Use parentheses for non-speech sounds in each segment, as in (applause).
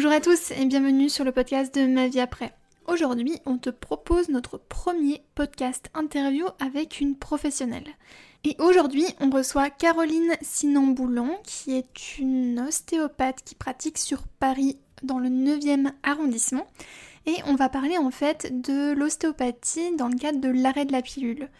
Bonjour à tous et bienvenue sur le podcast de Ma vie après. Aujourd'hui, on te propose notre premier podcast interview avec une professionnelle. Et aujourd'hui, on reçoit Caroline Sinan-Boulan, qui est une ostéopathe qui pratique sur Paris dans le 9e arrondissement. Et on va parler en fait de l'ostéopathie dans le cadre de l'arrêt de la pilule.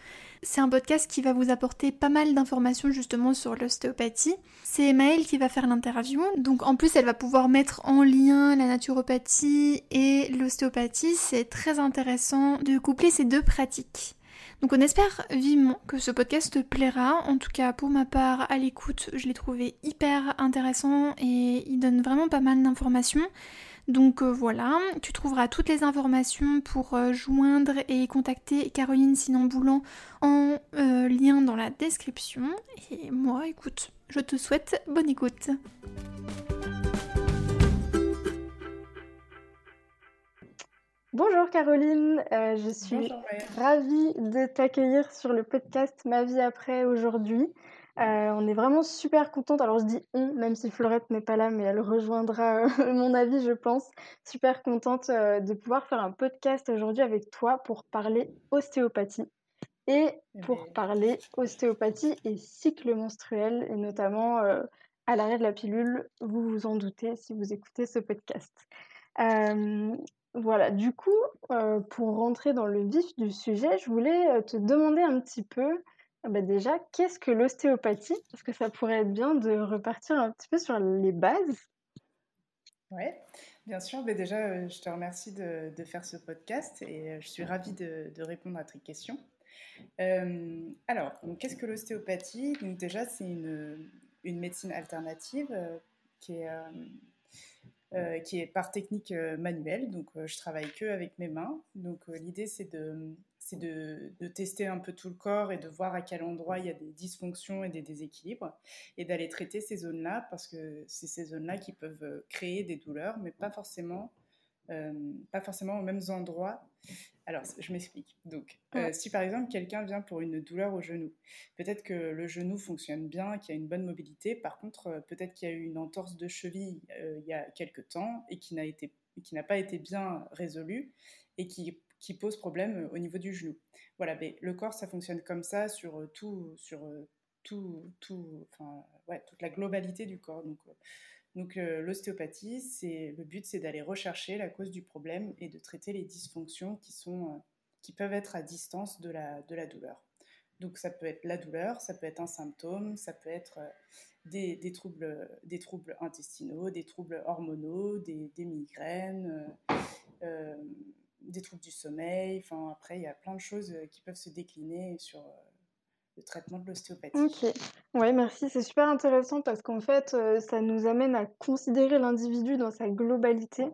C'est un podcast qui va vous apporter pas mal d'informations justement sur l'ostéopathie. C'est Maëlle qui va faire l'interview, donc en plus elle va pouvoir mettre en lien la naturopathie et l'ostéopathie. C'est très intéressant de coupler ces deux pratiques. Donc on espère vivement que ce podcast te plaira. En tout cas pour ma part à l'écoute, je l'ai trouvé hyper intéressant et il donne vraiment pas mal d'informations. Donc euh, voilà, tu trouveras toutes les informations pour euh, joindre et contacter Caroline Sinan-Boulan en euh, lien dans la description. Et moi, écoute, je te souhaite bonne écoute. Bonjour Caroline, je suis ravie de t'accueillir sur le podcast Ma vie après aujourd'hui. Euh, on est vraiment super contente. Alors je dis on, même si Florette n'est pas là, mais elle rejoindra euh, (laughs) mon avis, je pense. Super contente euh, de pouvoir faire un podcast aujourd'hui avec toi pour parler ostéopathie et eh pour ben. parler ostéopathie et cycle menstruel et notamment à l'arrêt de la pilule. Vous vous en doutez si vous écoutez ce podcast. voilà, du coup, pour rentrer dans le vif du sujet, je voulais te demander un petit peu bah, déjà, qu'est-ce que l'ostéopathie? Parce que ça pourrait être bien de repartir un petit peu sur les bases. Oui, bien sûr. Mais déjà, euh, je te remercie de, faire ce podcast et euh, je suis ravie de, répondre à tes questions. Euh, alors, qu'est-ce que l'ostéopathie? Donc déjà, c'est une, médecine alternative qui est, qui est par technique manuelle. Donc, je travaille que avec mes mains. Donc, l'idée, c'est de c'est de, tester un peu tout le corps et de voir à quel endroit il y a des dysfonctions et des déséquilibres et d'aller traiter ces zones-là parce que c'est ces zones-là qui peuvent euh, créer des douleurs, mais pas forcément, euh, pas forcément aux mêmes endroits. Alors, je m'explique. Donc, euh, si par exemple quelqu'un vient pour une douleur au genou, peut-être que le genou fonctionne bien, qu'il y a une bonne mobilité. Par contre, peut-être qu'il y a eu une entorse de cheville il y a quelques temps et qui n'a été qui n'a pas été bien résolue et qui qui pose problème euh, au niveau du genou. Voilà, mais le corps, ça fonctionne comme ça sur euh, tout, sur euh, tout, toute la globalité du corps. Donc, donc l'ostéopathie, c'est le but, c'est d'aller rechercher la cause du problème et de traiter les dysfonctions qui sont, qui peuvent être à distance de la, de la douleur. Donc ça peut être la douleur, ça peut être un symptôme, ça peut être des, des troubles, des troubles intestinaux, des troubles hormonaux, des, des migraines. Des troubles du sommeil. Enfin, après, il y a plein de choses euh, qui peuvent se décliner sur euh, le traitement de l'ostéopathie. Ok, ouais, merci. C'est super intéressant parce qu'en fait, euh, ça nous amène à considérer l'individu dans sa globalité.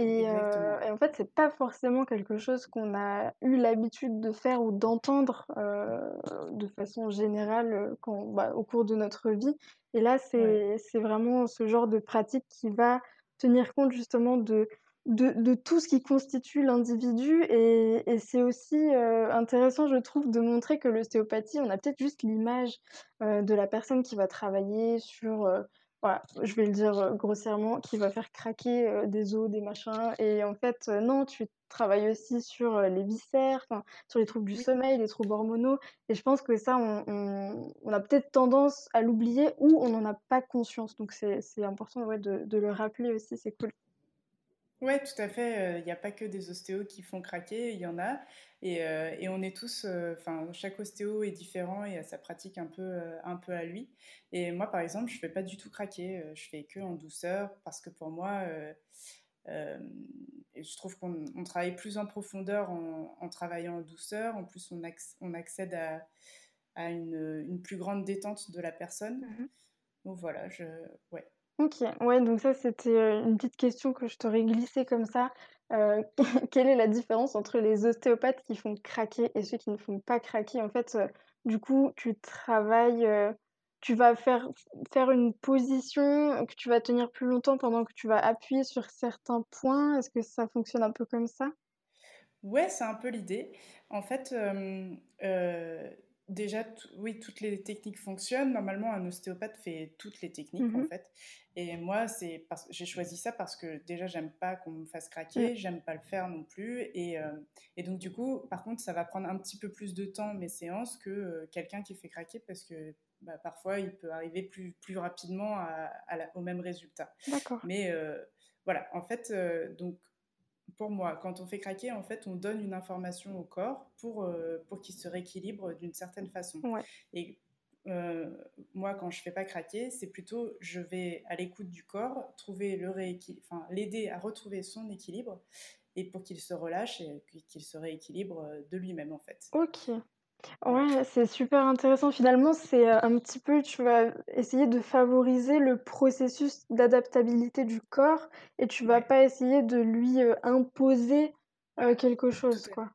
Et, et en fait, c'est pas forcément quelque chose qu'on a eu l'habitude de faire ou d'entendre de façon générale quand, bah, au cours de notre vie. Et là, c'est vraiment ce genre de pratique qui va tenir compte justement de de, tout ce qui constitue l'individu. Et, c'est aussi euh, intéressant, je trouve, de montrer que l'ostéopathie, on a peut-être juste l'image euh, de la personne qui va travailler sur, euh, voilà, je vais le dire grossièrement, qui va faire craquer des os, des machins. Et en fait, non, tu travailles aussi sur les viscères, sur les troubles du sommeil, les troubles hormonaux. Et je pense que ça, on, a peut-être tendance à l'oublier ou on n'en a pas conscience. Donc c'est important de, de le rappeler aussi, c'est cool. Oui, tout à fait. Il n'y a pas que des ostéos qui font craquer, il y en a. Et, et on est tous, enfin, chaque ostéo est différent et a sa pratique un peu, un peu à lui. Et moi, par exemple, je ne fais pas du tout craquer. Je fais que en douceur parce que pour moi, je trouve qu'on travaille plus en profondeur en, en, travaillant en douceur. En plus, on, on accède à, à une, une, plus grande détente de la personne. Mmh Donc voilà, je, ouais. OK, ouais, donc ça, c'était, euh, une petite question que je t'aurais glissée comme ça. Euh, (laughs) quelle est la différence entre les ostéopathes qui font craquer et ceux qui ne font pas craquer? En fait, euh, du coup, tu travailles, tu vas faire faire une position que tu vas tenir plus longtemps pendant que tu vas appuyer sur certains points? Est-ce que ça fonctionne un peu comme ça? Ouais, c'est un peu l'idée. En fait, déjà, oui, toutes les techniques fonctionnent. Normalement, un ostéopathe fait toutes les techniques, en mmh fait. Et moi, c'est j'ai choisi ça parce que déjà, j'aime pas qu'on me fasse craquer, j'aime pas le faire non plus. Et, euh, et, donc, du coup, par contre, ça va prendre un petit peu plus de temps, mes séances, que euh, quelqu'un qui fait craquer parce que bah, parfois, il peut arriver plus, plus rapidement à, au même résultat. D'accord. Mais euh, voilà, en fait, donc pour moi, quand on fait craquer, en fait, on donne une information au corps pour, euh, pour qu'il se rééquilibre d'une certaine façon. Et euh, moi, quand je fais pas craquer, c'est plutôt je vais à l'écoute du corps, trouver le enfin l'aider à retrouver son équilibre et pour qu'il se relâche et qu'il se rééquilibre de lui-même en fait. Ok. Ouais, c'est super intéressant. Finalement, c'est euh, un petit peu, tu vas essayer de favoriser le processus d'adaptabilité du corps et tu vas pas essayer de lui euh, imposer euh, quelque chose, quoi.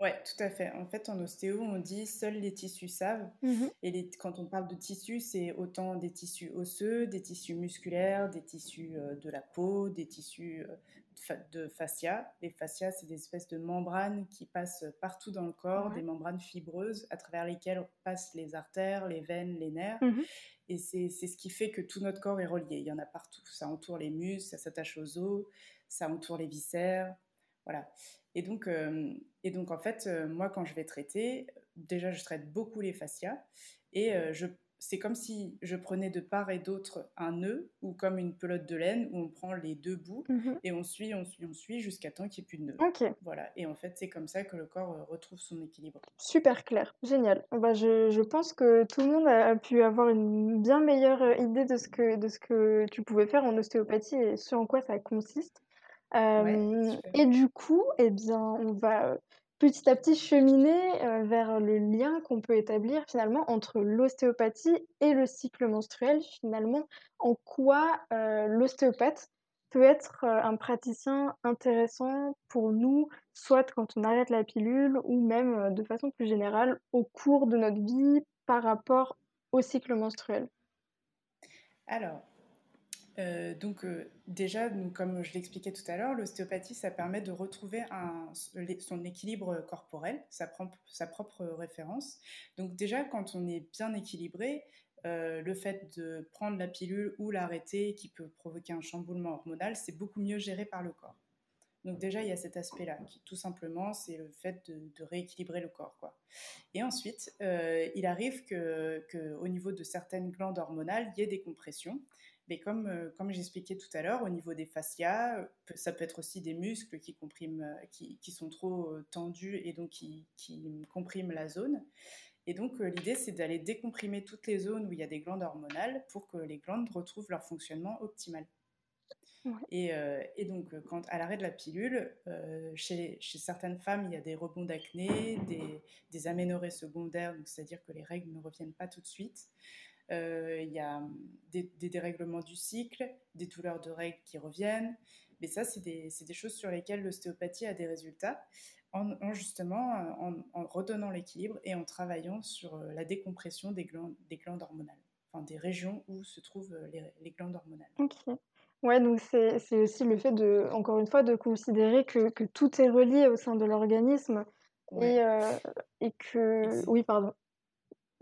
Ouais, tout à fait. En fait, en ostéo, on dit seuls les tissus savent. Mmh et quand on parle de tissus, c'est autant des tissus osseux, des tissus musculaires, des tissus de la peau, des tissus de fascia. Les fascias, c'est des espèces de membranes qui passent partout dans le corps, des membranes fibreuses à travers lesquelles passent les artères, les veines, les nerfs. Mmh et c'est ce qui fait que tout notre corps est relié. Il y en a partout. Ça entoure les muscles, ça s'attache aux os, ça entoure les viscères. Voilà. Et donc, euh, et donc en fait, euh, moi, quand je vais traiter, déjà, je traite beaucoup les fascias. Et euh, je c'est comme si je prenais de part et d'autre un nœud ou comme une pelote de laine où on prend les deux bouts mmh et on suit, on suit, on suit jusqu'à temps qu'il n'y ait plus de nœud. Voilà. Et en fait, c'est comme ça que le corps euh, retrouve son équilibre. Super clair, génial. Bah, je, je pense que tout le monde a pu avoir une bien meilleure euh, idée de ce que, de ce que tu pouvais faire en ostéopathie et ce en quoi ça consiste. Euh, et du coup, eh bien, on va petit à petit cheminer euh, vers le lien qu'on peut établir finalement entre l'ostéopathie et le cycle menstruel. Finalement, en quoi euh, l'ostéopathe peut être euh, un praticien intéressant pour nous, soit quand on arrête la pilule ou même de façon plus générale au cours de notre vie par rapport au cycle menstruel? Euh, donc euh, déjà, comme je l'expliquais tout à l'heure, l'ostéopathie, ça permet de retrouver son équilibre corporel, sa propre, référence. Donc déjà, quand on est bien équilibré, euh, le fait de prendre la pilule ou l'arrêter qui peut provoquer un chamboulement hormonal, c'est beaucoup mieux géré par le corps. Donc déjà, il y a cet aspect-là, qui tout simplement, c'est le fait de, rééquilibrer le corps. Et ensuite, il arrive qu'au niveau de certaines glandes hormonales, il y ait des compressions. Mais comme, euh, comme j'expliquais tout à l'heure, au niveau des fascias, euh, ça peut être aussi des muscles qui, compriment, euh, qui, qui sont trop tendus et donc qui, qui compriment la zone. Et donc l'idée, c'est d'aller décomprimer toutes les zones où il y a des glandes hormonales pour que les glandes retrouvent leur fonctionnement optimal. Et, et, donc, quand à l'arrêt de la pilule, chez, chez, certaines femmes, il y a des rebonds d'acné, des, des aménorrhées secondaires, c'est-à-dire que les règles ne reviennent pas tout de suite. Euh, il y a hum, des, dérèglements du cycle, des douleurs de règles qui reviennent. Mais ça, c'est des, des, choses sur lesquelles l'ostéopathie a des résultats en, justement en, redonnant l'équilibre et en travaillant sur euh, la décompression des glandes, des glandes hormonales, enfin des régions où se trouvent euh, les, glandes hormonales. Ok. Ouais, donc c'est aussi le fait de, encore une fois, de considérer que, que tout est relié au sein de l'organisme et, et que, oui, pardon.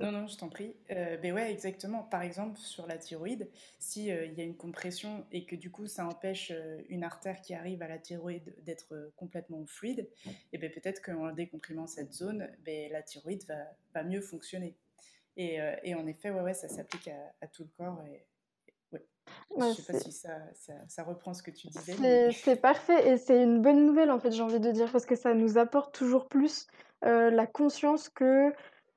Non, non, je t'en prie. Euh, ben ouais, exactement. Par exemple, sur la thyroïde, s'il euh, y a une compression et que du coup ça empêche euh, une artère qui arrive à la thyroïde d'être euh, complètement fluide, et ben peut-être qu'en décomprimant cette zone, ben, la thyroïde va, va mieux fonctionner. Et, et, en effet, ouais, ouais, ça s'applique à, à, tout le corps. Et, ouais. je ne sais pas si ça, ça, ça, reprend ce que tu disais. C'est parfait et c'est une bonne nouvelle en fait, j'ai envie de dire, parce que ça nous apporte toujours plus la conscience que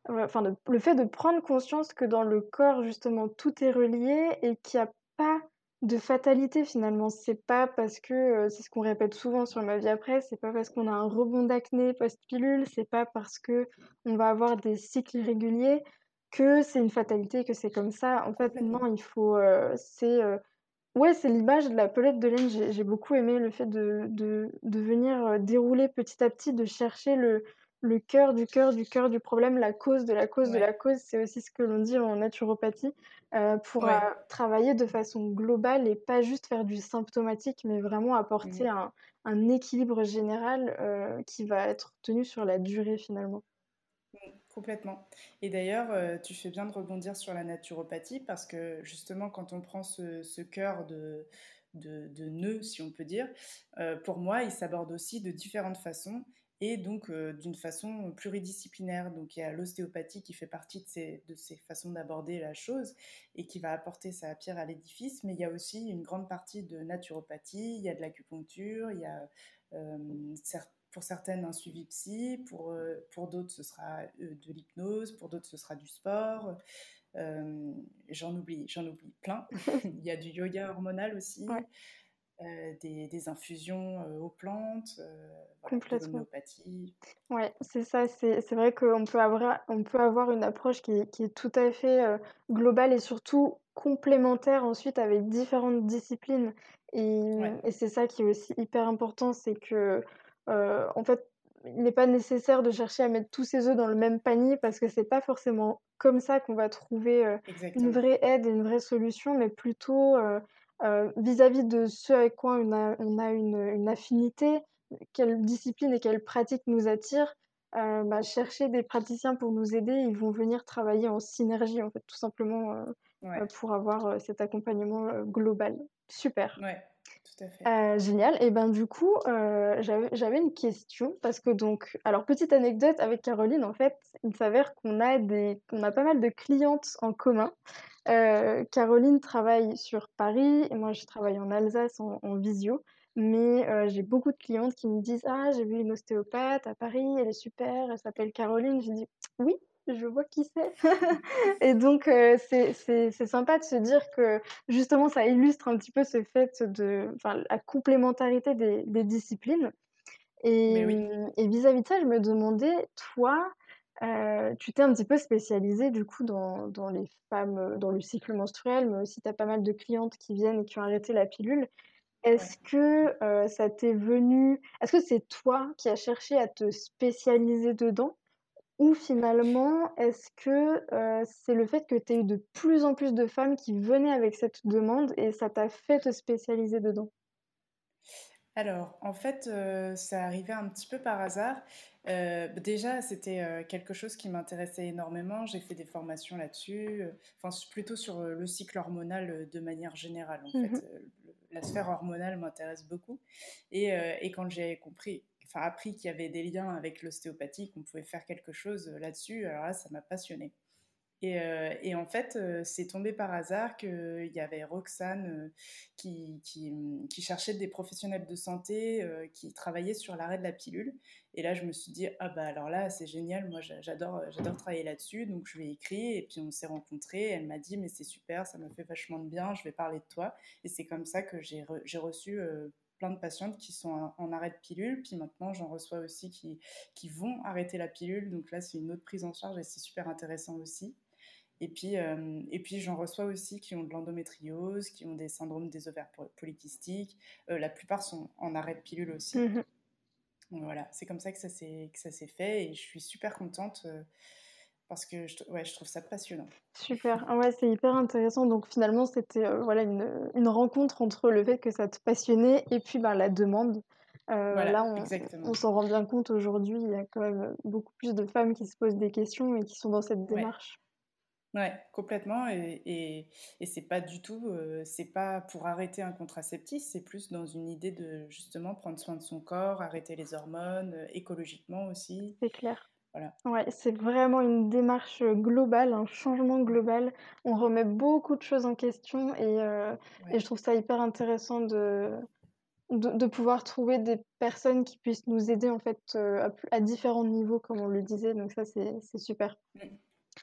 enfin, le fait de prendre conscience que dans le corps, justement, tout est relié et qu'il n'y a pas de fatalité finalement. C'est pas parce que, euh, c'est ce qu'on répète souvent sur ma vie après, c'est pas parce qu'on a un rebond d'acné post-pilule, c'est pas parce que on va avoir des cycles irréguliers que c'est une fatalité, que c'est comme ça. En fait, non, il faut. Euh, c'est. Euh, ouais, c'est l'image de la pelette de laine. J'ai beaucoup aimé le fait de, de, de venir dérouler petit à petit, de chercher le, le cœur du cœur du cœur du problème, la cause de la cause de la cause, c'est aussi ce que l'on dit en naturopathie, euh, pour euh, travailler de façon globale et pas juste faire du symptomatique, mais vraiment apporter un, équilibre général euh, qui va être tenu sur la durée finalement. Complètement. Et d'ailleurs, tu fais bien de rebondir sur la naturopathie parce que justement, quand on prend ce, ce cœur de, de, de, nœud, si on peut dire, pour moi, il s'aborde aussi de différentes façons et donc euh, d'une façon pluridisciplinaire. Donc il y a l'ostéopathie qui fait partie de ces, de ces façons d'aborder la chose et qui va apporter sa pierre à l'édifice, mais il y a aussi une grande partie de naturopathie, il y a de l'acupuncture, il y a euh, pour certaines un suivi psy, pour, euh, pour d'autres ce sera de l'hypnose, pour d'autres ce sera du sport. j'en oublie, j'en oublie plein. (laughs) il y a du yoga hormonal aussi. Euh, des, infusions euh, aux plantes, euh, Complètement. de l'homéopathie. Ouais, c'est ça. C'est vrai qu'on peut avoir, on peut avoir une approche qui, qui est tout à fait globale et surtout complémentaire ensuite avec différentes disciplines. Et, et c'est ça qui est aussi hyper important, c'est que en fait, il n'est pas nécessaire de chercher à mettre tous ses œufs dans le même panier parce que c'est pas forcément comme ça qu'on va trouver une vraie aide et une vraie solution, mais plutôt euh, vis-à-vis de ce avec quoi on a, on a une, une, affinité, quelle discipline et quelle pratique nous attire, euh, bah, chercher des praticiens pour nous aider, ils vont venir travailler en synergie, en fait, tout simplement euh, pour avoir cet accompagnement global. Super. Ouais. Tout à fait. génial. Et ben du coup, j'avais une question parce que donc, alors petite anecdote avec Caroline, en fait, il s'avère qu'on a des, qu'on a pas mal de clientes en commun. Euh, Caroline travaille sur Paris et moi je travaille en Alsace en, visio. Mais euh, j'ai beaucoup de clientes qui me disent Ah, j'ai vu une ostéopathe à Paris, elle est super, elle s'appelle Caroline. Je dis Oui, je vois qui c'est. (laughs) et donc, euh, c'est sympa de se dire que justement, ça illustre un petit peu ce fait de la complémentarité des, des disciplines. Et vis-à-vis -vis de ça, je me demandais, toi, euh, tu t'es un petit peu spécialisée du coup dans, dans, les femmes, euh, dans le cycle menstruel, mais aussi tu as pas mal de clientes qui viennent et qui ont arrêté la pilule. Est-ce que euh, ça t'est venu, est-ce que c'est toi qui as cherché à te spécialiser dedans? Ou finalement est-ce que c'est le fait que tu aies eu de plus en plus de femmes qui venaient avec cette demande et ça t'a fait te spécialiser dedans? Alors, en fait, ça arrivait un petit peu par hasard. Euh, déjà, c'était euh, quelque chose qui m'intéressait énormément. J'ai fait des formations là-dessus, euh, enfin plutôt sur le cycle hormonal de manière générale. En fait, mmh la sphère hormonale m'intéresse beaucoup. Et, et quand j'ai compris, enfin appris qu'il y avait des liens avec l'ostéopathie, qu'on pouvait faire quelque chose là-dessus, alors là, ça m'a passionné. Euh, et, en fait, euh, c'est tombé par hasard qu'il y avait Roxane euh, qui, qui, cherchait des professionnels de santé qui travaillaient sur l'arrêt de la pilule. Et là, je me suis dit, ah bah alors là, c'est génial, moi j'adore, travailler là-dessus. Donc je lui ai écrit et puis on s'est rencontrés. Elle m'a dit, mais c'est super, ça me fait vachement de bien, je vais parler de toi. Et c'est comme ça que j'ai, reçu plein de patientes qui sont en, arrêt de pilule. Puis maintenant, j'en reçois aussi qui vont arrêter la pilule. Donc là, c'est une autre prise en charge et c'est super intéressant aussi. Et puis, euh, et puis j'en reçois aussi qui ont de l'endométriose, qui ont des syndromes des ovaires polykystiques. Euh, la plupart sont en arrêt de pilule aussi. Mhm. voilà, c'est comme ça que ça s'est fait et je suis super contente euh, parce que je, ouais, je trouve ça passionnant. Super, ah ouais, c'est hyper intéressant. Donc finalement, c'était voilà, une, une, rencontre entre le fait que ça te passionnait et puis ben, la demande. Voilà, là, on, on s'en rend bien compte aujourd'hui. Il y a quand même beaucoup plus de femmes qui se posent des questions et qui sont dans cette démarche. Ouais, complètement. Et, et, et c'est pas du tout, euh, c'est pas pour arrêter un contraceptif, c'est plus dans une idée de justement prendre soin de son corps, arrêter les hormones, euh, écologiquement aussi. C'est clair. Voilà. Ouais, c'est vraiment une démarche globale, un changement global. On remet beaucoup de choses en question et, euh, et je trouve ça hyper intéressant de, de, de, pouvoir trouver des personnes qui puissent nous aider en fait à, à, différents niveaux, comme on le disait. Donc ça, c'est super.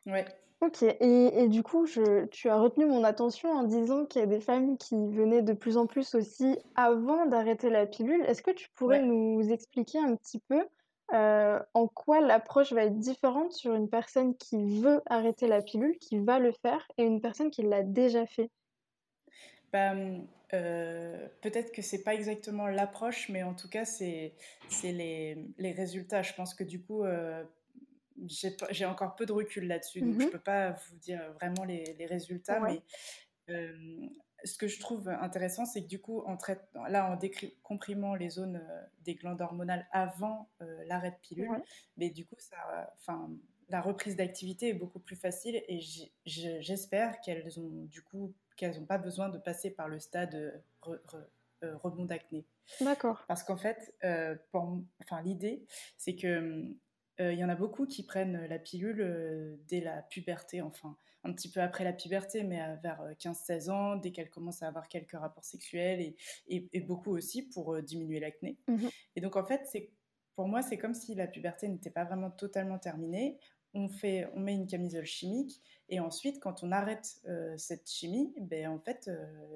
Ouais. Ok, et, et du coup, je, tu as retenu mon attention en disant qu'il y a des femmes qui venaient de plus en plus aussi avant d'arrêter la pilule. Est-ce que tu pourrais nous expliquer un petit peu euh, en quoi l'approche va être différente sur une personne qui veut arrêter la pilule, qui va le faire, et une personne qui l'a déjà fait? Bah, euh, Peut-être que c'est pas exactement l'approche, mais en tout cas, c'est les, les résultats. Je pense que du coup, euh, j'ai encore peu de recul là-dessus, donc je ne mmh peux pas vous dire vraiment les, résultats, mais ce que je trouve intéressant, c'est que du coup, en là, en comprimant les zones des glandes hormonales avant l'arrêt de pilule, mais du coup, ça, la reprise d'activité est beaucoup plus facile et j'espère qu'elles ont du coup qu'elles n'ont pas besoin de passer par le stade rebond d'acné. D'accord. Parce qu'en fait, enfin, l'idée, c'est que il y en a beaucoup qui prennent la pilule dès la puberté, enfin un petit peu après la puberté, mais vers 15-16 ans, dès qu'elle commence à avoir quelques rapports sexuels et, et, beaucoup aussi pour diminuer l'acné. Mmh et donc en fait, c'est pour moi, c'est comme si la puberté n'était pas vraiment totalement terminée. On, fait, on met une camisole chimique et ensuite, quand on arrête cette chimie, ben, en fait,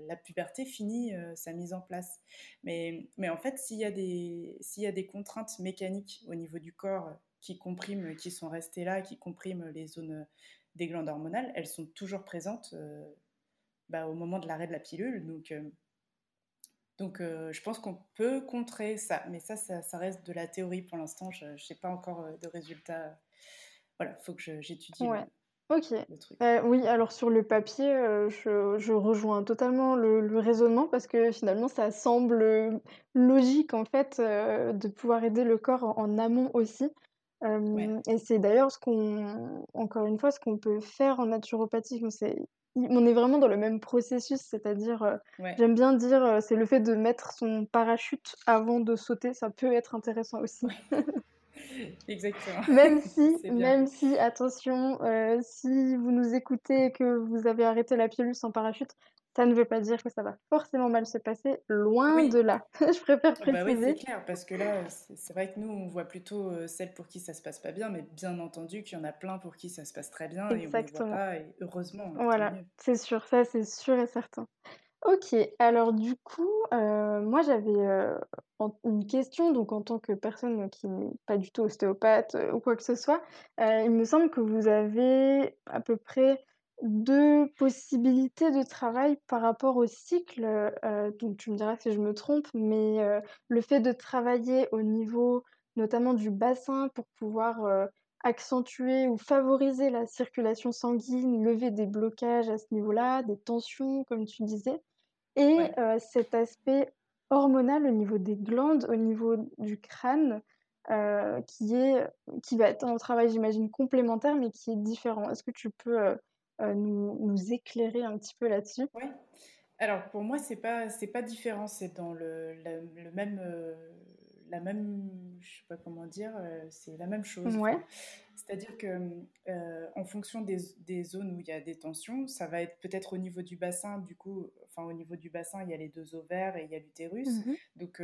la puberté finit sa mise en place. Mais, mais en fait, s'il y, a des, s'il y a des contraintes mécaniques au niveau du corps qui compriment, qui sont restées là, qui compriment les zones des glandes hormonales, elles sont toujours présentes bah, au moment de l'arrêt de la pilule. Donc, donc je pense qu'on peut contrer ça. Mais ça, ça, reste de la théorie pour l'instant. Je n'ai pas encore de résultats. Voilà, il faut que j'étudie. Ouais. Ok. oui, alors sur le papier, je, je, rejoins totalement le, raisonnement parce que finalement, ça semble logique en fait de pouvoir aider le corps en amont aussi et c'est d'ailleurs ce qu'on encore une fois, ce qu'on peut faire en naturopathie. on est vraiment dans le même processus, c'est-à-dire, j'aime bien dire, c'est le fait de mettre son parachute avant de sauter, ça peut être intéressant aussi. (laughs) Exactement. Même si (laughs) même si attention, si vous nous écoutez et que vous avez arrêté la pilule sans parachute, ça ne veut pas dire que ça va forcément mal se passer, loin de là. (laughs) Je préfère préciser. Ah bah oui, c'est clair, parce que là, c'est vrai que nous, on voit plutôt euh, celles pour qui ça se passe pas bien, mais bien entendu qu'il y en a plein pour qui ça se passe très bien Exactement. et on ne voit pas, et heureusement. Voilà, c'est sûr, ça c'est sûr et certain. Ok, alors du coup, euh, moi j'avais euh, une question, donc en tant que personne qui n'est pas du tout ostéopathe ou quoi que ce soit, il me semble que vous avez à peu près deux possibilités de travail par rapport au cycle, euh, donc tu me diras si je me trompe, mais euh, le fait de travailler au niveau notamment du bassin pour pouvoir euh, accentuer ou favoriser la circulation sanguine, lever des blocages à ce niveau-là, des tensions comme tu disais, et cet aspect hormonal au niveau des glandes, au niveau du crâne, qui est qui va être un travail j'imagine complémentaire mais qui est différent. Est-ce que tu peux nous, nous, éclairer un petit peu là-dessus Oui. Alors pour moi, c'est pas c'est pas différent, c'est dans le, le, même euh, la même je sais pas comment dire, euh, c'est la même chose. Ouais. C'est-à-dire que en fonction des, des, zones où il y a des tensions, ça va être peut-être au niveau du bassin, du coup, enfin au niveau du bassin, il y a les deux ovaires et il y a l'utérus. Mmh Donc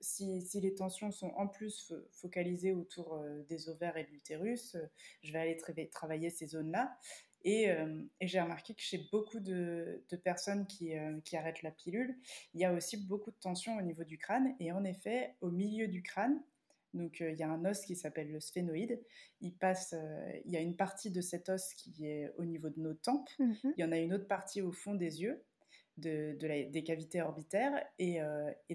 si, si, les tensions sont en plus focalisées autour des ovaires et de l'utérus, je vais aller travailler ces zones-là. Euh, et, j'ai remarqué que chez beaucoup de, personnes euh, qui, arrêtent la pilule, il y a aussi beaucoup de tension au niveau du crâne. Et en effet, au milieu du crâne, donc euh, il y a un os qui s'appelle le sphénoïde. Il passe, il y a une partie de cet os qui est au niveau de nos tempes. Mmh il y en a une autre partie au fond des yeux. De, des cavités orbitaires et,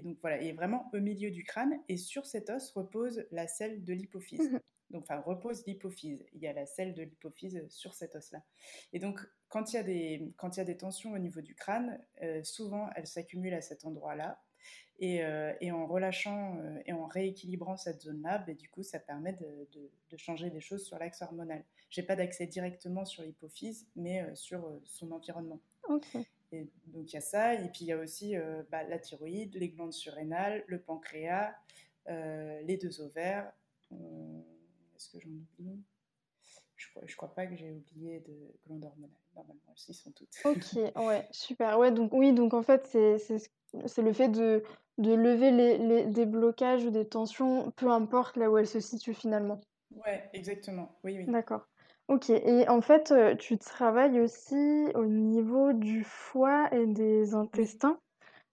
donc voilà, il est vraiment au milieu du crâne et sur cet os repose la selle de l'hypophyse. Mmh donc enfin repose l'hypophyse. Il y a la selle de l'hypophyse sur cet os-là. Et donc quand il y a des quand il y a des tensions au niveau du crâne, euh, souvent elles s'accumulent à cet endroit-là. Et, euh, et, en relâchant euh, et en rééquilibrant cette zone-là, ben, du coup, ça permet de, de, changer des choses sur l'axe hormonal. J'ai pas d'accès directement sur l'hypophyse, mais sur son environnement. Et donc il y a ça, et puis il y a aussi bah, la thyroïde, les glandes surrénales, le pancréas, les deux ovaires. Est-ce que j'en oublie je crois, crois pas que j'ai oublié de glandes hormonales. Normalement, elles y sont toutes. Ok, (laughs) ouais, super. Ouais, donc oui, donc en fait, c'est le fait de, de lever les, les, des blocages ou des tensions, peu importe là où elles se situent finalement. Ouais, exactement. Oui, oui. D'accord. Ok, et en fait, euh, tu travailles aussi au niveau du foie et des intestins?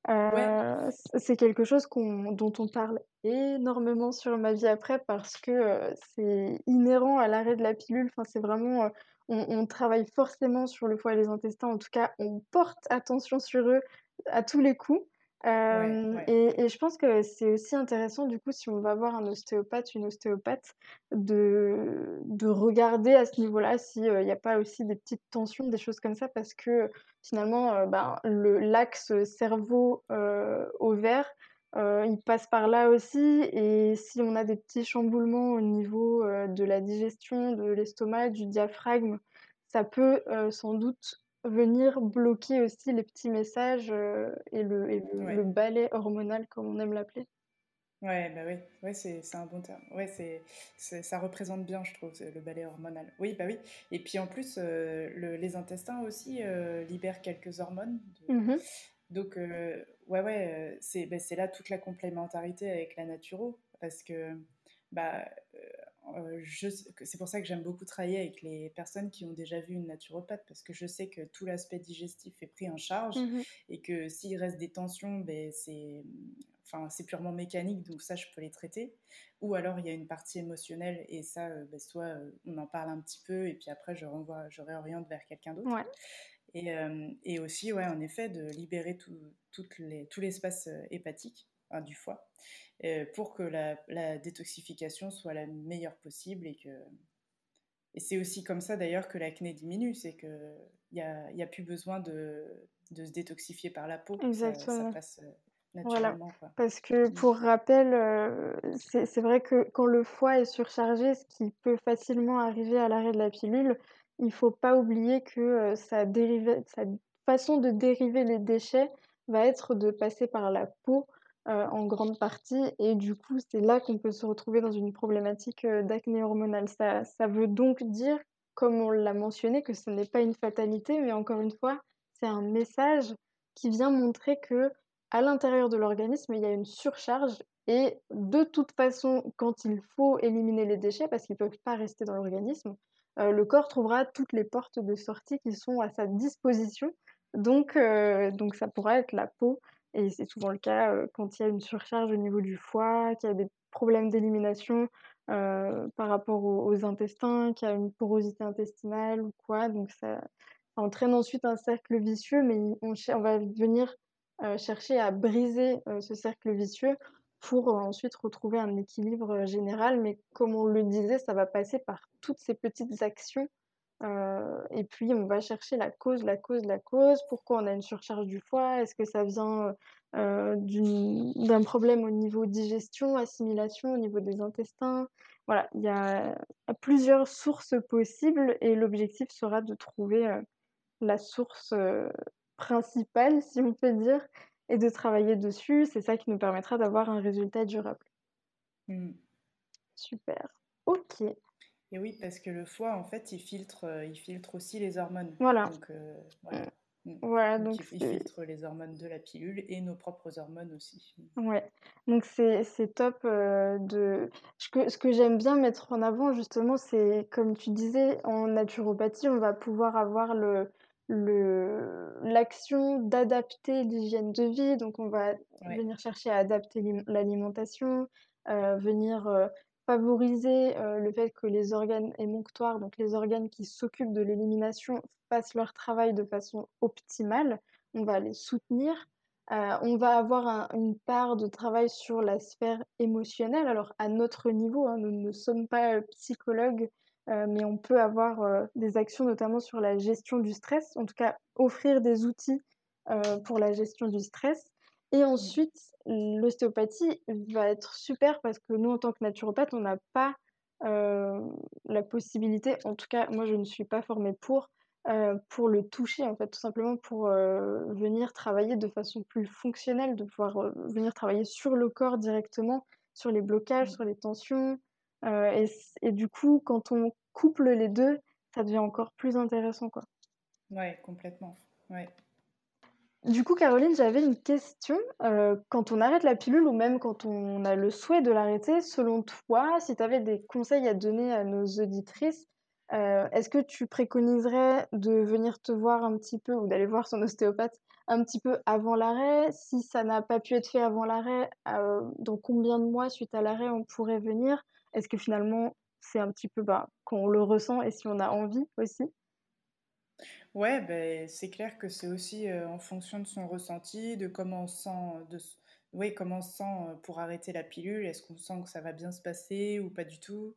Euh, c'est quelque chose dont on parle énormément sur ma vie après parce que euh, c'est inhérent à l'arrêt de la pilule. Enfin, c'est vraiment, euh, on, travaille forcément sur le foie et les intestins. En tout cas, on porte attention sur eux à tous les coups. Et, je pense que c'est aussi intéressant, du coup, si on va voir un ostéopathe, une ostéopathe, de, de regarder à ce niveau-là s'il n'y a pas aussi des petites tensions, des choses comme ça, parce que finalement, ben, l'axe cerveau-ovaire il passe par là aussi. Et si on a des petits chamboulements au niveau, de la digestion, de l'estomac, du diaphragme, ça peut, sans doute venir bloquer aussi les petits messages, et le et le balai hormonal comme on aime l'appeler. Ouais, bah oui, ouais, c'est, un bon terme. Ouais, c'est, ça représente bien, je trouve, le balai hormonal. Oui, bah oui. Et puis en plus, le, les intestins aussi libèrent quelques hormones. Mmh donc, ouais, ouais, c'est, bah, là toute la complémentarité avec la naturo. Parce que, bah, c'est pour ça que j'aime beaucoup travailler avec les personnes qui ont déjà vu une naturopathe, parce que je sais que tout l'aspect digestif est pris en charge mmh et que s'il reste des tensions, ben, c'est enfin, purement mécanique, donc ça, je peux les traiter. Ou alors, il y a une partie émotionnelle et ça, ben, soit on en parle un petit peu et puis après, je, renvoie, je réoriente vers quelqu'un d'autre. Et, et, aussi, ouais, en effet, de libérer tout l'espace hépatique du foie euh, pour que la, détoxification soit la meilleure possible et que et c'est aussi comme ça d'ailleurs que l'acné diminue, c'est qu'il n'y a, y a plus besoin de, de, se détoxifier par la peau. Exactement. Ça, passe euh, naturellement. Parce que pour rappel, euh, c'est vrai que quand le foie est surchargé, ce qui peut facilement arriver à l'arrêt de la pilule, il ne faut pas oublier que sa, sa façon de dériver les déchets va être de passer par la peau euh, en grande partie. Et du coup, c'est là qu'on peut se retrouver dans une problématique euh, d'acné hormonale. Ça, ça veut donc dire, comme on l'a mentionné, que ce n'est pas une fatalité, mais encore une fois, c'est un message qui vient montrer que à l'intérieur de l'organisme, il y a une surcharge et de toute façon, quand il faut éliminer les déchets, parce qu'ils ne peuvent pas rester dans l'organisme, euh, le corps trouvera toutes les portes de sortie qui sont à sa disposition. Donc, donc ça pourra être la peau, et c'est souvent le cas quand il y a une surcharge au niveau du foie, qu'il y a des problèmes d'élimination par rapport aux, intestins, qu'il y a une porosité intestinale ou quoi. Donc ça, entraîne ensuite un cercle vicieux, mais on, va venir chercher à briser ce cercle vicieux pour ensuite retrouver un équilibre général. Mais comme on le disait, ça va passer par toutes ces petites actions euh, et puis, on va chercher la cause, la cause, la cause. Pourquoi on a une surcharge du foie? Est-ce que ça vient euh, d'un problème au niveau digestion, assimilation, au niveau des intestins? Voilà, il y a plusieurs sources possibles et l'objectif sera de trouver euh, la source principale, si on peut dire, et de travailler dessus. C'est ça qui nous permettra d'avoir un résultat durable. Mmh. Super. Ok. Et oui, parce que le foie, en fait, il filtre, euh, il filtre aussi les hormones. Voilà. Donc, euh, voilà. Mm. donc, il, filtre les hormones de la pilule et nos propres hormones aussi. Ouais, donc c'est top euh, de... Ce que, ce que j'aime bien mettre en avant, justement, c'est, comme tu disais, en naturopathie, on va pouvoir avoir le l'action d'adapter l'hygiène de vie. Donc, on va venir chercher à adapter l'alimentation, venir favoriser le fait que les organes émonctoires, donc les organes qui s'occupent de l'élimination, fassent leur travail de façon optimale. On va les soutenir. on va avoir une part de travail sur la sphère émotionnelle. Alors à notre niveau, hein, nous ne sommes pas psychologues, mais on peut avoir des actions notamment sur la gestion du stress, en tout cas offrir des outils pour la gestion du stress. Et mmh. ensuite, l'ostéopathie va être super parce que nous, en tant que naturopathe, on n'a pas la possibilité, en tout cas, moi, je ne suis pas formée pour, pour le toucher, en fait, tout simplement pour venir travailler de façon plus fonctionnelle, de pouvoir venir travailler sur le corps directement, sur les blocages, mmh. sur les tensions. Et, et, du coup, quand on couple les deux, ça devient encore plus intéressant, quoi. Ouais, complètement. Ouais. Du coup, Caroline, j'avais une question. Euh, quand on arrête la pilule ou même quand on a le souhait de l'arrêter, selon toi, si tu avais des conseils à donner à nos auditrices, euh, est-ce que tu préconiserais de venir te voir un petit peu ou d'aller voir son ostéopathe un petit peu avant l'arrêt? Si ça n'a pas pu être fait avant l'arrêt, euh, dans combien de mois suite à l'arrêt on pourrait venir? Est-ce que finalement c'est un petit peu bah, quand on le ressent et si on a envie aussi? Ouais, ben, c'est clair que c'est aussi en fonction de son ressenti, de comment on sent, de, comment on sent pour arrêter la pilule. Est-ce qu'on sent que ça va bien se passer ou pas du tout?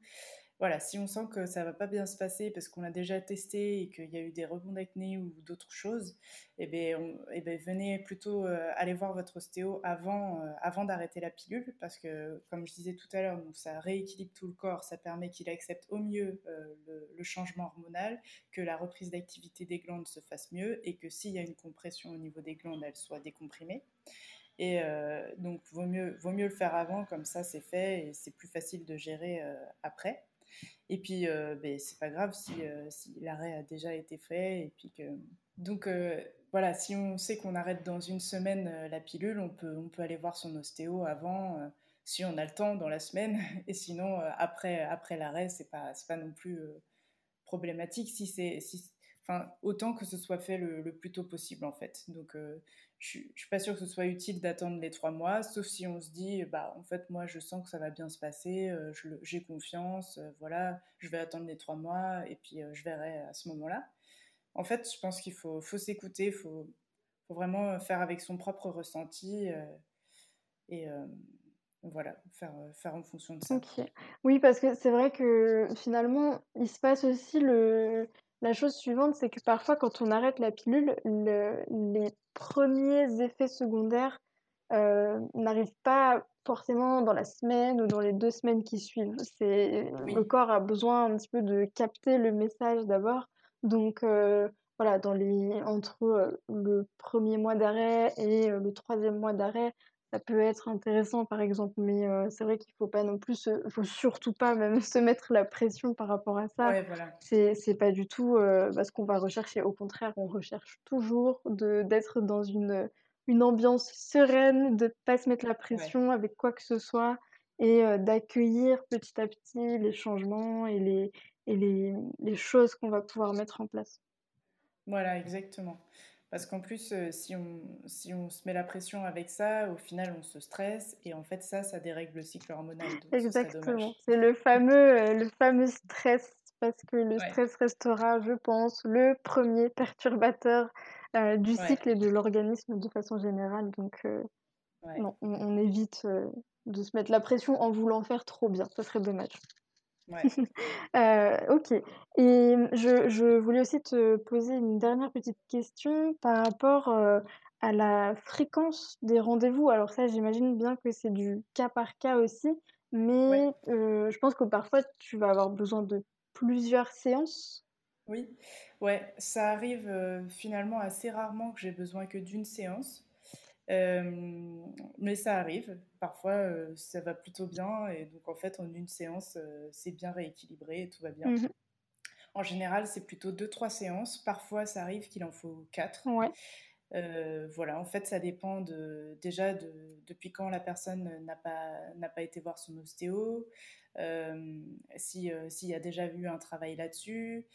Voilà, si on sent que ça va pas bien se passer parce qu'on a déjà testé et qu'il y a eu des rebonds d'acné ou d'autres choses, eh bien, eh bien, venez plutôt euh, aller voir votre ostéo avant, euh, avant d'arrêter la pilule parce que, comme je disais tout à l'heure, ça rééquilibre tout le corps, ça permet qu'il accepte au mieux euh, le, le, changement hormonal, que la reprise d'activité des glandes se fasse mieux et que s'il y a une compression au niveau des glandes, elle soit décomprimée. Et donc, vaut mieux, vaut mieux le faire avant, comme ça c'est fait et c'est plus facile de gérer après. Et puis, euh, ben, c'est pas grave si, euh, si l'arrêt a déjà été fait. Et puis que... Donc, euh, voilà, si on sait qu'on arrête dans une semaine la pilule, on peut, on peut aller voir son ostéo avant, si on a le temps dans la semaine. (laughs) Et sinon, après, après l'arrêt, c'est pas, pas non plus problématique. Si si, enfin, autant que ce soit fait le, le, plus tôt possible, en fait. Donc, je, ne suis pas sûre que ce soit utile d'attendre les trois mois, sauf si on se dit, bah en fait moi je sens que ça va bien se passer, euh, j'ai confiance, euh, voilà, je vais attendre les trois mois et puis euh, je verrai à ce moment-là. En fait, je pense qu'il faut, faut s'écouter, il faut, faut, vraiment faire avec son propre ressenti et voilà, faire, faire en fonction de ça. Oui, parce que c'est vrai que finalement, il se passe aussi le, la chose suivante, c'est que parfois, quand on arrête la pilule, les premiers effets secondaires euh, n'arrivent pas forcément dans la semaine ou dans les deux semaines qui suivent. C'est le corps a besoin un petit peu de capter le message d'abord. Donc euh, voilà, dans les entre euh, le premier mois d'arrêt et le troisième mois d'arrêt, ça peut être intéressant par exemple, mais c'est vrai qu'il faut pas non plus, se... faut surtout pas même (laughs) se mettre la pression par rapport à ça. C'est pas du tout ce qu'on va rechercher. Au contraire, on recherche toujours d'être dans une une ambiance sereine, de pas se mettre la pression avec quoi que ce soit et d'accueillir petit à petit les changements et les et les, les choses qu'on va pouvoir mettre en place. Voilà, exactement. Parce qu'en plus, euh, si, on, si on se met la pression avec ça, au final, on se stresse. Et en fait, ça, ça dérègle le cycle hormonal. Exactement. C'est le fameux, euh, le fameux stress. Parce que le stress restera, je pense, le premier perturbateur euh, du cycle et de l'organisme de façon générale. Donc, non, on, évite de se mettre la pression en voulant faire trop bien. Ça serait dommage. Ouais. (laughs) Euh, ok. Et je, je, voulais aussi te poser une dernière petite question par rapport euh, à la fréquence des rendez-vous. Alors ça, j'imagine bien que c'est du cas par cas aussi, mais euh, je pense que parfois tu vas avoir besoin de plusieurs séances. Oui, ouais, ça arrive finalement assez rarement que j'ai besoin que d'une séance. Euh, mais ça arrive. Parfois, euh, ça va plutôt bien. Et donc, en fait, en une séance, euh, c'est bien rééquilibré et tout va bien. Mmh en général, c'est plutôt 2-3 séances. Parfois, ça arrive qu'il en faut 4. Ouais. voilà, en fait, ça dépend de, déjà de, depuis quand la personne n'a pas, n'a pas été voir son ostéo, s'il y a déjà eu un travail là-dessus,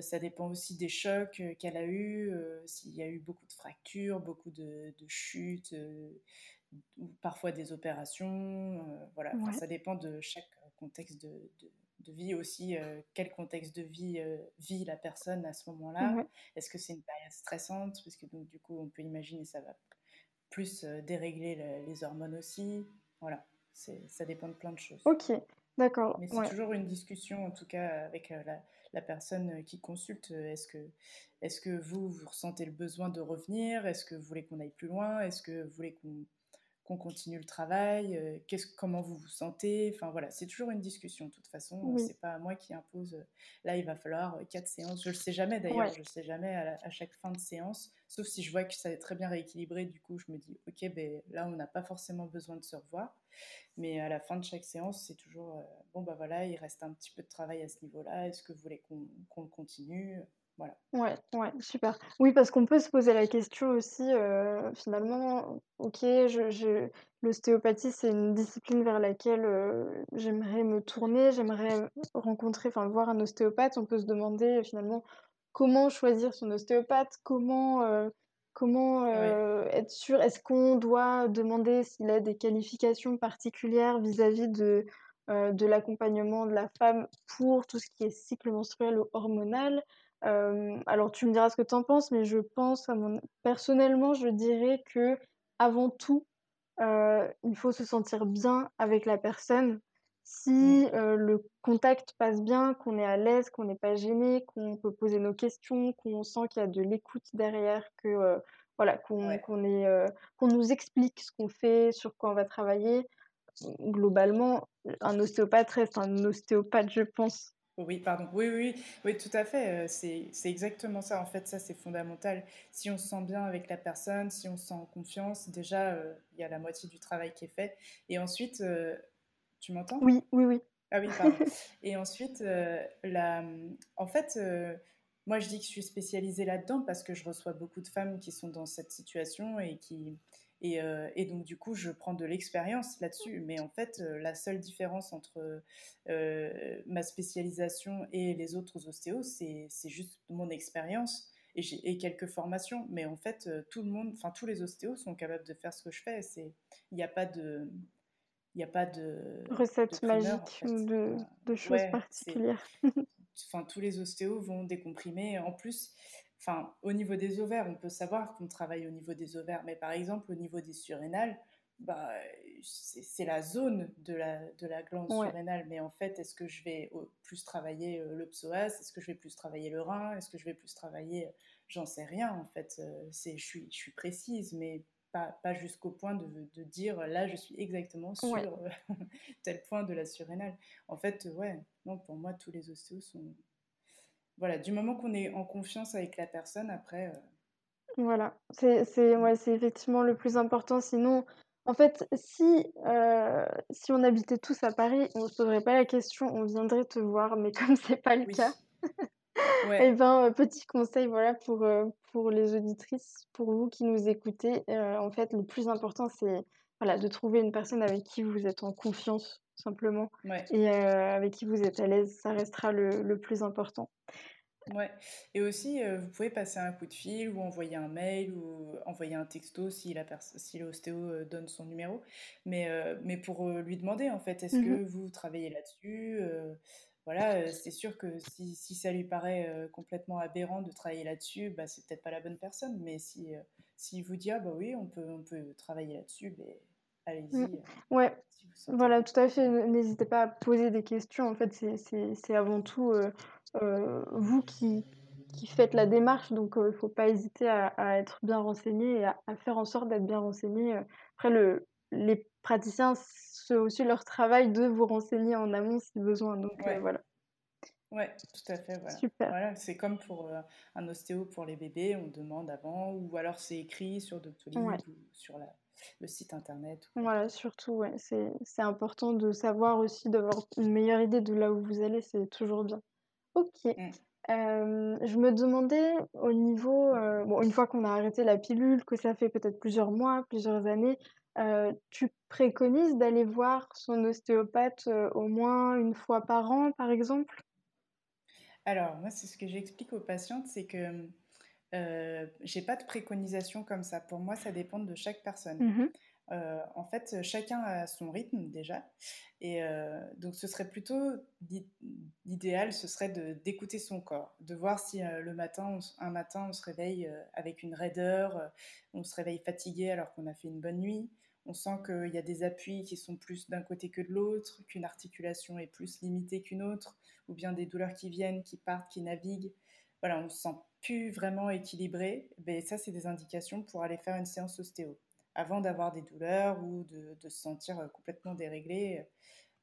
ça dépend aussi des chocs euh, qu'elle a eus, euh, s'il y a eu beaucoup de fractures, beaucoup de, chutes, ou parfois des opérations. voilà, ça dépend de chaque contexte de, vie aussi, quel contexte de vie vit la personne à ce moment-là. Est-ce que c'est une période stressante? Parce que donc, du coup, on peut imaginer ça va plus dérégler les hormones aussi. Voilà, ça dépend de plein de choses. Ok, d'accord. Mais c'est toujours une discussion, en tout cas, avec la, la personne euh, qui consulte. Euh, est-ce que, est que vous, vous ressentez le besoin de revenir? Est-ce que vous voulez qu'on aille plus loin? Est-ce que vous voulez qu'on continue le travail euh, Comment vous vous sentez? Enfin voilà, c'est toujours une discussion. De toute façon, c'est pas moi qui impose. là, il va falloir quatre séances. Je le sais jamais d'ailleurs. Je le sais jamais à, chaque fin de séance. Sauf si je vois que ça est très bien rééquilibré. Du coup, je me dis, ok, ben là, on n'a pas forcément besoin de se revoir. Mais à la fin de chaque séance, c'est toujours euh, bon, bah voilà, il reste un petit peu de travail à ce niveau-là. Est-ce que vous voulez qu'on le continue? Voilà. Ouais, ouais, super. Oui, parce qu'on peut se poser la question aussi, euh, finalement, ok, je, je, l'ostéopathie, c'est une discipline vers laquelle euh, j'aimerais me tourner, j'aimerais rencontrer, enfin, voir un ostéopathe. On peut se demander finalement comment choisir son ostéopathe, comment Comment euh, être sûr Est-ce qu'on doit demander s'il a des qualifications particulières vis-à-vis de, euh, de l'accompagnement de la femme pour tout ce qui est cycle menstruel ou hormonal? Euh, Alors tu me diras ce que tu en penses, mais je pense, à mon... personnellement, je dirais que avant tout, il faut se sentir bien avec la personne. Si mmh. le contact passe bien, qu'on est à l'aise, qu'on n'est pas gêné, qu'on peut poser nos questions, qu'on sent qu'il y a de l'écoute derrière, que voilà, qu'on qu'on nous explique ce qu'on fait, sur quoi on va travailler. Globalement, un ostéopathe reste un ostéopathe, je pense. Oui, pardon. Oui, oui, oui, tout à fait. C'est exactement ça. En fait, ça, c'est fondamental. Si on se sent bien avec la personne, si on se sent en confiance, déjà, il y a la moitié du travail qui est fait. Et ensuite, tu m'entends? Oui, oui, oui. Ah oui, pardon. Et ensuite, la, en fait, moi, je dis que je suis spécialisée là-dedans parce que je reçois beaucoup de femmes qui sont dans cette situation et qui, euh, et, donc, du coup, je prends de l'expérience là-dessus. Mais en fait, euh, la seule différence entre euh, ma spécialisation et les autres ostéos, c'est juste mon expérience et, et, quelques formations. Mais en fait, tout le monde, enfin, tous les ostéos sont capables de faire ce que je fais. Il n'y a pas de. Il n'y a pas de recette magique ou de, de, choses particulières. (laughs) Enfin, tous les ostéos vont décomprimer. En plus, Enfin, au niveau des ovaires, on peut savoir qu'on travaille au niveau des ovaires, mais par exemple, au niveau des surrénales, bah, c'est la zone de la, de la glande surrénale. Mais en fait, est-ce que je vais plus travailler euh, le psoas? Est-ce que je vais plus travailler le rein? Est-ce que je vais plus travailler. J'en sais rien, en fait. Euh, c'est je, suis, je suis précise, mais pas, pas jusqu'au point de, de, dire là, je suis exactement sur (laughs) tel point de la surrénale. En fait, ouais, non, pour moi, tous les ostéos sont, voilà, du moment qu'on est en confiance avec la personne, après. Euh, voilà, c'est c'est ouais, c'est effectivement le plus important. Sinon, en fait, si, euh, si on habitait tous à Paris, on ne se poserait pas la question, on viendrait te voir, mais (laughs) comme c'est pas le cas, et eh ben, euh, petit conseil, voilà, pour, pour les auditrices, pour vous qui nous écoutez, en fait, le plus important, c'est voilà, de trouver une personne avec qui vous êtes en confiance, simplement, et avec qui vous êtes à l'aise, ça restera le, le plus important. Ouais. Et aussi, euh, vous pouvez passer un coup de fil ou envoyer un mail ou envoyer un texto si la si l'ostéo euh, donne son numéro. Mais, euh, mais pour lui demander, en fait, est-ce que mmh vous travaillez là-dessus Voilà, c'est sûr que si, si, ça lui paraît complètement aberrant de travailler là-dessus, bah, c'est peut-être pas la bonne personne. Mais si, si vous dit, ah bah oui, on peut, on peut travailler là-dessus, ben, allez-y. Mmh. Ouais, voilà, tout à fait. N'hésitez pas à poser des questions. En fait, c'est avant tout euh, vous qui, qui faites la démarche, donc il euh, ne faut pas hésiter à, être bien renseigné et à, faire en sorte d'être bien renseigné. Après, le, les praticiens, c'est aussi leur travail de vous renseigner en amont si besoin. Donc euh, voilà. Ouais, tout à fait. Voilà. Super. Voilà, c'est comme pour un ostéo pour les bébés, on demande avant, ou alors c'est écrit sur Doctolib ou sur la, le site internet. Voilà, surtout, ouais, c'est important de savoir aussi, d'avoir une meilleure idée de là où vous allez, c'est toujours bien. OK. Mmh. je me demandais au niveau, bon, une fois qu'on a arrêté la pilule, que ça fait peut-être plusieurs mois, plusieurs années, tu préconises d'aller voir son ostéopathe, au moins une fois par an, par exemple? Alors moi, c'est ce que j'explique aux patientes, c'est que, euh, j'ai pas de préconisation comme ça. Pour moi, ça dépend de chaque personne. Mmh euh, en fait, chacun a son rythme déjà. Et euh, donc, ce serait plutôt l'idéal, ce serait d'écouter son corps, de voir si euh, le matin, un matin, on se réveille avec une raideur, on se réveille fatigué alors qu'on a fait une bonne nuit. On sent qu'il y a des appuis qui sont plus d'un côté que de l'autre, qu'une articulation est plus limitée qu'une autre, ou bien des douleurs qui viennent, qui partent, qui naviguent. Voilà, on se sent plus vraiment équilibré. Ben, ça, c'est des indications pour aller faire une séance ostéo avant d'avoir des douleurs ou de, se sentir euh, complètement déréglé. Euh,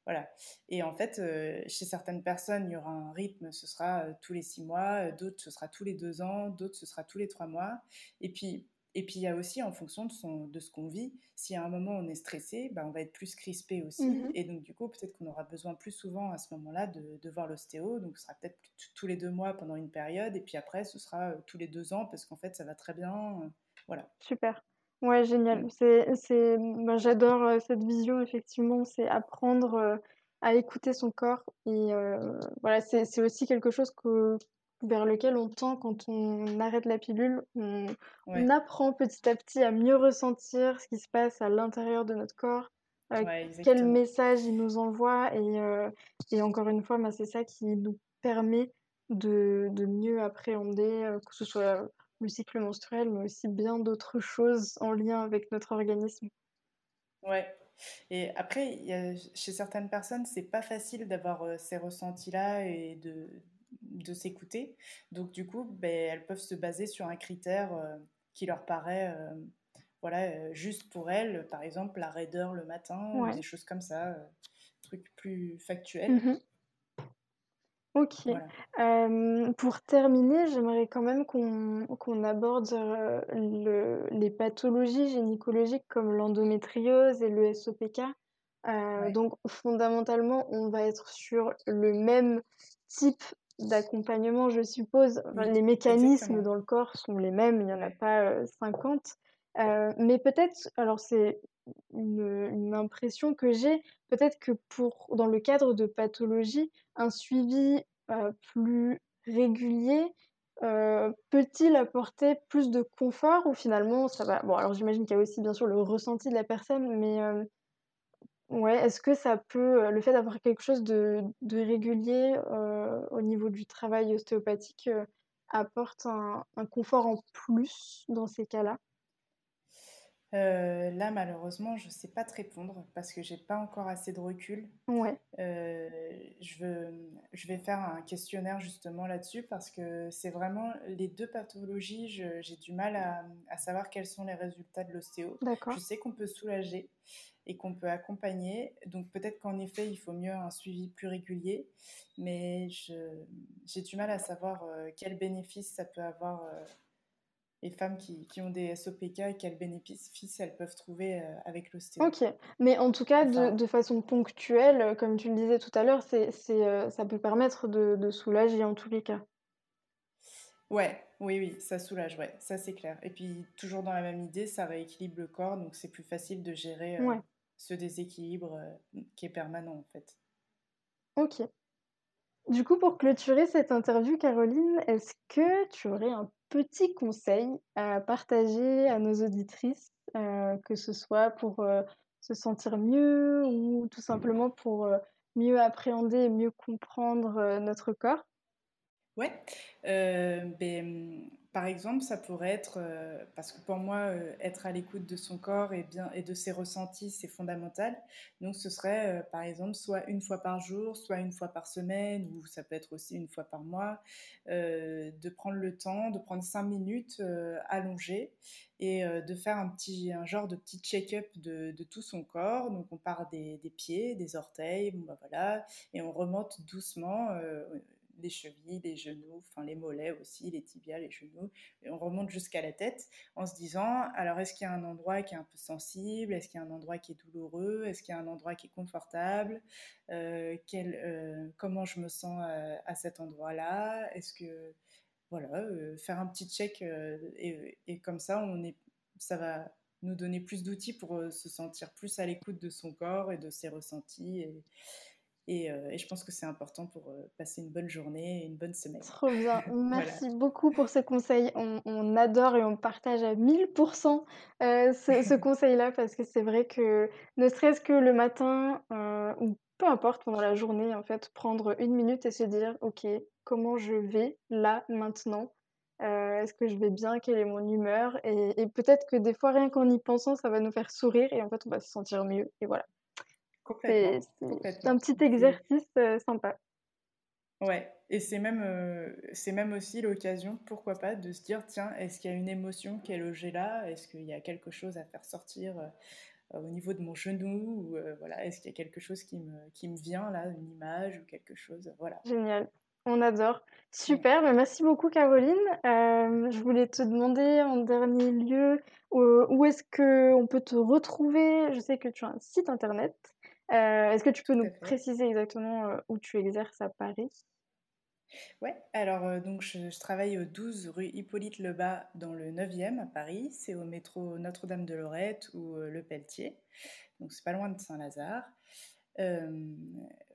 voilà. Et en fait, euh, chez certaines personnes, il y aura un rythme, ce sera tous les six mois, d'autres, ce sera tous les deux ans, d'autres, ce sera tous les trois mois. Et puis, et puis, il y a aussi, en fonction de, son, de ce qu'on vit, si à un moment on est stressé, bah, on va être plus crispé aussi. Mmh et donc, du coup, peut-être qu'on aura besoin plus souvent à ce moment-là de, de voir l'ostéo. Donc, ce sera peut-être tous les deux mois pendant une période. Et puis après, ce sera tous les deux ans parce qu'en fait, ça va très bien. Voilà. Super. Ouais, génial. C'est, ben, j'adore cette vision, effectivement. C'est apprendre à écouter son corps. Et voilà, c'est aussi quelque chose que, vers lequel on tend quand on arrête la pilule. On, on apprend petit à petit à mieux ressentir ce qui se passe à l'intérieur de notre corps, quel message il nous envoie. Et, et encore une fois, ben, c'est ça qui nous permet de, de mieux appréhender, que ce soit le cycle menstruel, mais aussi bien d'autres choses en lien avec notre organisme. Ouais. Et après, chez certaines personnes, c'est pas facile d'avoir ces ressentis-là et de, de s'écouter. Donc, du coup, ben, elles peuvent se baser sur un critère qui leur paraît voilà, juste pour elles. Par exemple, la raideur le matin, ou des choses comme ça, trucs plus factuels. Mmh Ok. pour terminer, j'aimerais quand même qu'on aborde les pathologies gynécologiques comme l'endométriose et le SOPK. donc fondamentalement, on va être sur le même type d'accompagnement, je suppose. les mécanismes dans le corps sont les mêmes, il n'y en a pas 50. mais peut-être, alors c'est une, impression que j'ai, peut-être que pour, dans le cadre de pathologie, un suivi plus régulier peut-il apporter plus de confort ou finalement ça va Bon, alors j'imagine qu'il y a aussi bien sûr le ressenti de la personne, mais ouais, est-ce que ça peut, le fait d'avoir quelque chose de, de régulier au niveau du travail ostéopathique apporte un confort en plus dans ces cas-là? Euh, là, malheureusement, je ne sais pas te répondre parce que j'ai pas encore assez de recul. Ouais. Euh, je, veux, je vais faire un questionnaire justement là-dessus parce que c'est vraiment les deux pathologies, j'ai du mal à, à, savoir quels sont les résultats de l'ostéo. Je sais qu'on peut soulager et qu'on peut accompagner. Donc peut-être qu'en effet, il faut mieux un suivi plus régulier, mais j'ai du mal à savoir euh, quels bénéfices ça peut avoir les femmes qui, qui, ont des SOPK et quels bénéfices elles peuvent trouver euh, avec l'ostéo. Ok, mais en tout cas, de, de, façon ponctuelle, euh, comme tu le disais tout à l'heure, c'est, euh, ça peut permettre de, de, soulager en tous les cas. Ouais, oui, oui, ça soulage, ouais, ça c'est clair. Et puis, toujours dans la même idée, ça rééquilibre le corps, donc c'est plus facile de gérer ce déséquilibre qui est permanent en fait. Ok. Du coup, pour clôturer cette interview, Caroline, est-ce que tu aurais un petit conseil à partager à nos auditrices, euh, que ce soit pour euh, se sentir mieux ou tout simplement pour euh, mieux appréhender et mieux comprendre notre corps? Ouais, ben, par exemple, ça pourrait être, euh, parce que pour moi, euh, être à l'écoute de son corps et, bien, et de ses ressentis, c'est fondamental. Donc ce serait, euh, par exemple, soit une fois par jour, soit une fois par semaine, ou ça peut être aussi une fois par mois, de prendre le temps, de prendre cinq minutes allongé et de faire un, petit, un genre de petit check-up de, tout son corps. Donc on part des, pieds, des orteils, bon, bah, voilà, et on remonte doucement les chevilles, les genoux, enfin les mollets aussi, les tibias, les genoux. Et on remonte jusqu'à la tête en se disant, alors est-ce qu'il y a un endroit qui est un peu sensible? Est-ce qu'il y a un endroit qui est douloureux? Est-ce qu'il y a un endroit qui est confortable? Euh, euh, Comment je me sens à, cet endroit-là? Est-ce que... Voilà, euh, faire un petit check et, et, comme ça, on est, ça va nous donner plus d'outils pour se sentir plus à l'écoute de son corps et de ses ressentis. Et, euh, et, je pense que c'est important pour euh, passer une bonne journée et une bonne semaine. Trop bien. (laughs) Merci beaucoup pour ce conseil. On, adore et on partage à 1000% euh, ce, (laughs) conseil-là parce que c'est vrai que ne serait-ce que le matin ou peu importe pendant la journée, en fait, prendre une minute et se dire, OK, comment je vais là, maintenant? Est-ce que je vais bien? Quelle est mon humeur? Et, et peut-être que des fois, rien qu'en y pensant, ça va nous faire sourire et en fait, on va se sentir mieux. Et voilà. C'est un petit exercice euh, sympa. Ouais, et c'est même, euh, c'est même aussi l'occasion, pourquoi pas, de se dire tiens, est-ce qu'il y a une émotion qui est logée là? Est-ce qu'il y a quelque chose à faire sortir euh, au niveau de mon genou? Ou, voilà, Est-ce qu'il y a quelque chose qui me, qui me vient là, une image ou quelque chose? Voilà. Génial, on adore. Super, bah, merci beaucoup Caroline. je voulais te demander en dernier lieu où est-ce qu'on peut te retrouver? Je sais que tu as un site internet. Euh, est-ce que tu peux nous préciser exactement euh, où tu exerces à Paris? Ouais, alors euh, donc je, travaille au 12 rue Hippolyte Lebas dans le 9e à Paris. C'est au métro Notre-Dame de Lorette ou Le Pelletier. Donc c'est pas loin de Saint-Lazare.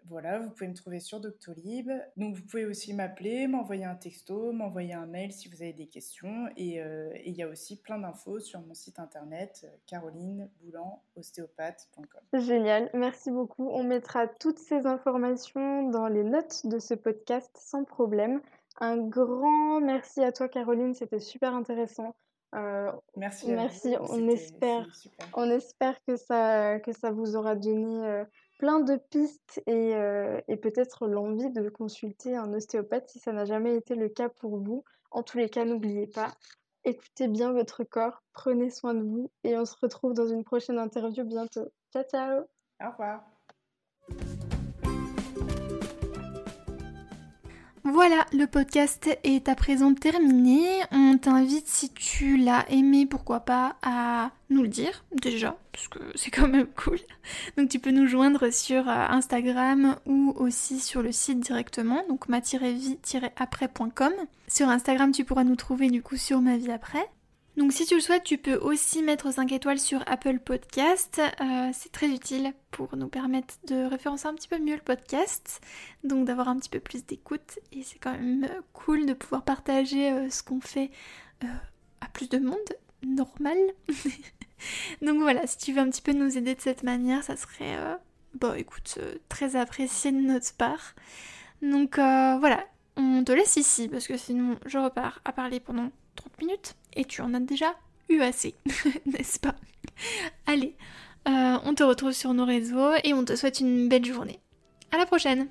Voilà, vous pouvez me trouver sur Doctolib. Donc vous pouvez aussi m'appeler, m'envoyer un texto, m'envoyer un mail si vous avez des questions. Et euh, il y a aussi plein d'infos sur mon site internet euh, carolineboulan-ostéopathe.com. Génial, merci beaucoup. On mettra toutes ces informations dans les notes de ce podcast sans problème. Un grand merci à toi Caroline, c'était super intéressant. merci. Merci. On espère, on espère que ça, que ça vous aura donné plein de pistes et, et peut-être l'envie de consulter un ostéopathe si ça n'a jamais été le cas pour vous. En tous les cas, n'oubliez pas, écoutez bien votre corps, prenez soin de vous et on se retrouve dans une prochaine interview bientôt. Ciao, ciao Au revoir Voilà, le podcast est à présent terminé. On t'invite, si tu l'as aimé, pourquoi pas, à nous le dire déjà, parce que c'est quand même cool. Donc tu peux nous joindre sur euh, Instagram ou aussi sur le site directement, donc ma-vie-après.com. Sur Instagram, tu pourras nous trouver du coup sur ma vie après. Donc si tu le souhaites, tu peux aussi mettre 5 étoiles sur Apple Podcast. Euh, c'est très utile pour nous permettre de référencer un petit peu mieux le podcast, donc d'avoir un petit peu plus d'écoute. Et c'est quand même cool de pouvoir partager euh, ce qu'on fait euh, à plus de monde, normal. (laughs) donc voilà, si tu veux un petit peu nous aider de cette manière, ça serait, bon écoute, très apprécié de notre part. Donc voilà, on te laisse ici parce que sinon je repars à parler pendant 30 minutes et tu en as déjà eu assez, (laughs) n'est-ce pas? Allez, euh, on te retrouve sur nos réseaux et on te souhaite une belle journée. À la prochaine